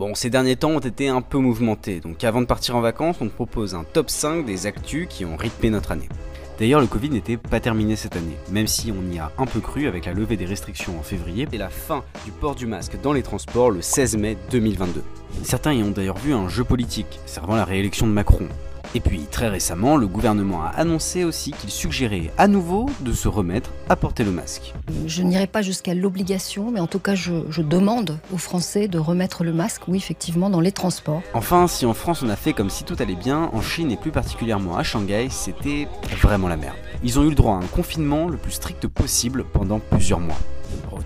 Bon, ces derniers temps ont été un peu mouvementés, donc avant de partir en vacances, on te propose un top 5 des actus qui ont rythmé notre année. D'ailleurs, le Covid n'était pas terminé cette année, même si on y a un peu cru avec la levée des restrictions en février et la fin du port du masque dans les transports le 16 mai 2022. Certains y ont d'ailleurs vu un jeu politique, servant la réélection de Macron, et puis très récemment, le gouvernement a annoncé aussi qu'il suggérait à nouveau de se remettre à porter le masque. Je n'irai pas jusqu'à l'obligation, mais en tout cas je, demande aux Français de remettre le masque, oui effectivement, dans les transports. Enfin, si en France on a fait comme si tout allait bien, en Chine et plus particulièrement à Shanghai, c'était vraiment la merde. Ils ont eu le droit à un confinement le plus strict possible pendant plusieurs mois.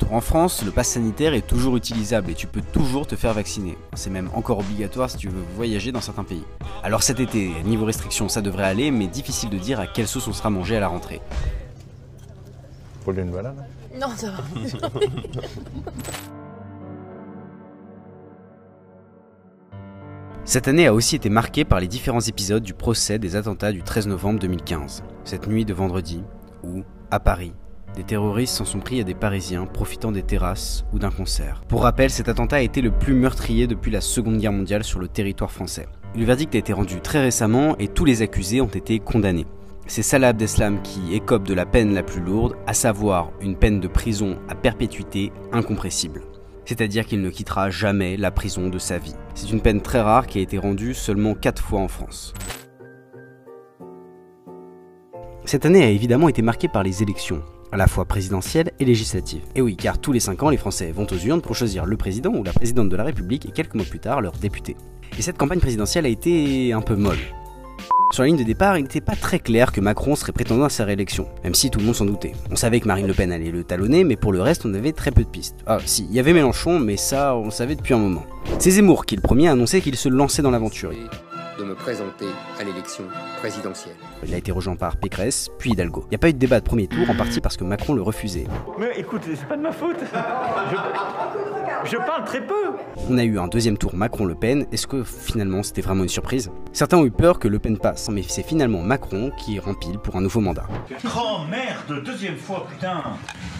Retour en France, le pass sanitaire est toujours utilisable et tu peux toujours te faire vacciner. C'est même encore obligatoire si tu veux voyager dans certains pays. Alors cet été, niveau restrictions, ça devrait aller, mais difficile de dire à quelle sauce on sera mangé à la rentrée. Pour une balade Non, ça va. Cette année a aussi été marquée par les différents épisodes du procès des attentats du 13 novembre 2015, cette nuit de vendredi, où, à Paris, des terroristes s'en sont pris à des Parisiens profitant des terrasses ou d'un concert. Pour rappel, cet attentat a été le plus meurtrier depuis la Seconde Guerre mondiale sur le territoire français. Le verdict a été rendu très récemment et tous les accusés ont été condamnés. C'est Salah Abdeslam qui écope de la peine la plus lourde, à savoir une peine de prison à perpétuité incompressible. C'est-à-dire qu'il ne quittera jamais la prison de sa vie. C'est une peine très rare qui a été rendue seulement 4 fois en France. Cette année a évidemment été marquée par les élections, à la fois présidentielle et législative. Et oui, car tous les 5 ans, les Français vont aux urnes pour choisir le président ou la présidente de la République et quelques mois plus tard, leur député. Et cette campagne présidentielle a été un peu molle. Sur la ligne de départ, il n'était pas très clair que Macron serait prétendant à sa réélection, même si tout le monde s'en doutait. On savait que Marine Le Pen allait le talonner, mais pour le reste, on avait très peu de pistes. Ah, si, il y avait Mélenchon, mais ça, on le savait depuis un moment. C'est Zemmour qui, le premier, a annoncé qu'il se lançait dans l'aventure de me présenter à l'élection présidentielle. Il a été rejoint par Pécresse, puis Hidalgo. Il n'y a pas eu de débat de premier tour, en partie parce que Macron le refusait. Mais écoute, c'est pas de ma faute. Je, parle très peu. On a eu un deuxième tour Macron-Le Pen. Est-ce que finalement c'était vraiment une surprise? Certains ont eu peur que Le Pen passe, mais c'est finalement Macron qui rempile pour un nouveau mandat. Oh merde, deuxième fois, putain.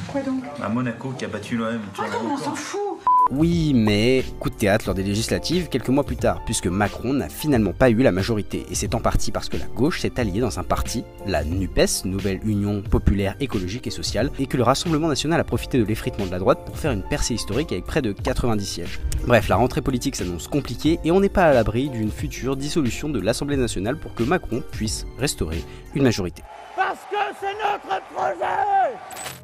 Quoi donc? À Monaco qui a battu l'OM. Ah on s'en fout oui, mais coup de théâtre lors des législatives quelques mois plus tard, puisque Macron n'a finalement pas eu la majorité, et c'est en partie parce que la gauche s'est alliée dans un parti, la NUPES, Nouvelle Union Populaire Écologique et Sociale, et que le Rassemblement National a profité de l'effritement de la droite pour faire une percée historique avec près de 90 sièges. Bref, la rentrée politique s'annonce compliquée, et on n'est pas à l'abri d'une future dissolution de l'Assemblée nationale pour que Macron puisse restaurer une majorité. Parce que c'est notre projet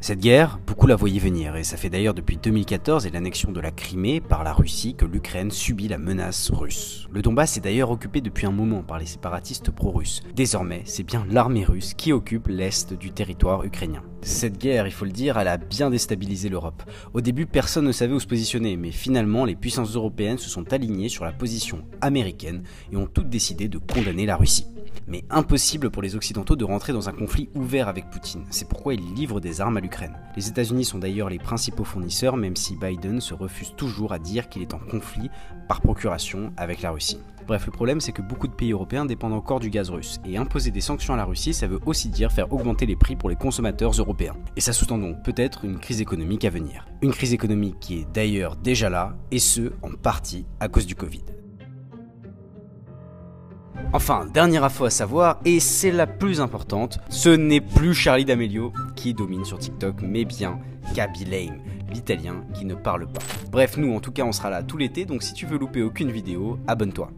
Cette guerre, beaucoup la voyaient venir, et ça fait d'ailleurs depuis 2014 et l'annexion de la Crimée par la Russie que l'Ukraine subit la menace russe. Le Donbass est d'ailleurs occupé depuis un moment par les séparatistes pro-russes. Désormais, c'est bien l'armée russe qui occupe l'est du territoire ukrainien. Cette guerre, il faut le dire, elle a bien déstabilisé l'Europe. Au début, personne ne savait où se positionner, mais finalement, les puissances européennes se sont alignées sur la position américaine et ont toutes décidé de condamner la Russie. Mais impossible pour les Occidentaux de rentrer dans un conflit ouvert avec Poutine. C'est pourquoi ils livrent des armes à l'Ukraine. Les États-Unis sont d'ailleurs les principaux fournisseurs, même si Biden se refuse toujours à dire qu'il est en conflit par procuration avec la Russie. Bref, le problème c'est que beaucoup de pays européens dépendent encore du gaz russe, et imposer des sanctions à la Russie, ça veut aussi dire faire augmenter les prix pour les consommateurs européens. Et ça sous-tend donc peut-être une crise économique à venir. Une crise économique qui est d'ailleurs déjà là, et ce, en partie à cause du Covid. Enfin, dernière info à savoir, et c'est la plus importante, ce n'est plus Charlie D'Amelio qui domine sur TikTok, mais bien Gaby Lame, l'italien qui ne parle pas. Bref, nous en tout cas on sera là tout l'été, donc si tu veux louper aucune vidéo, abonne-toi.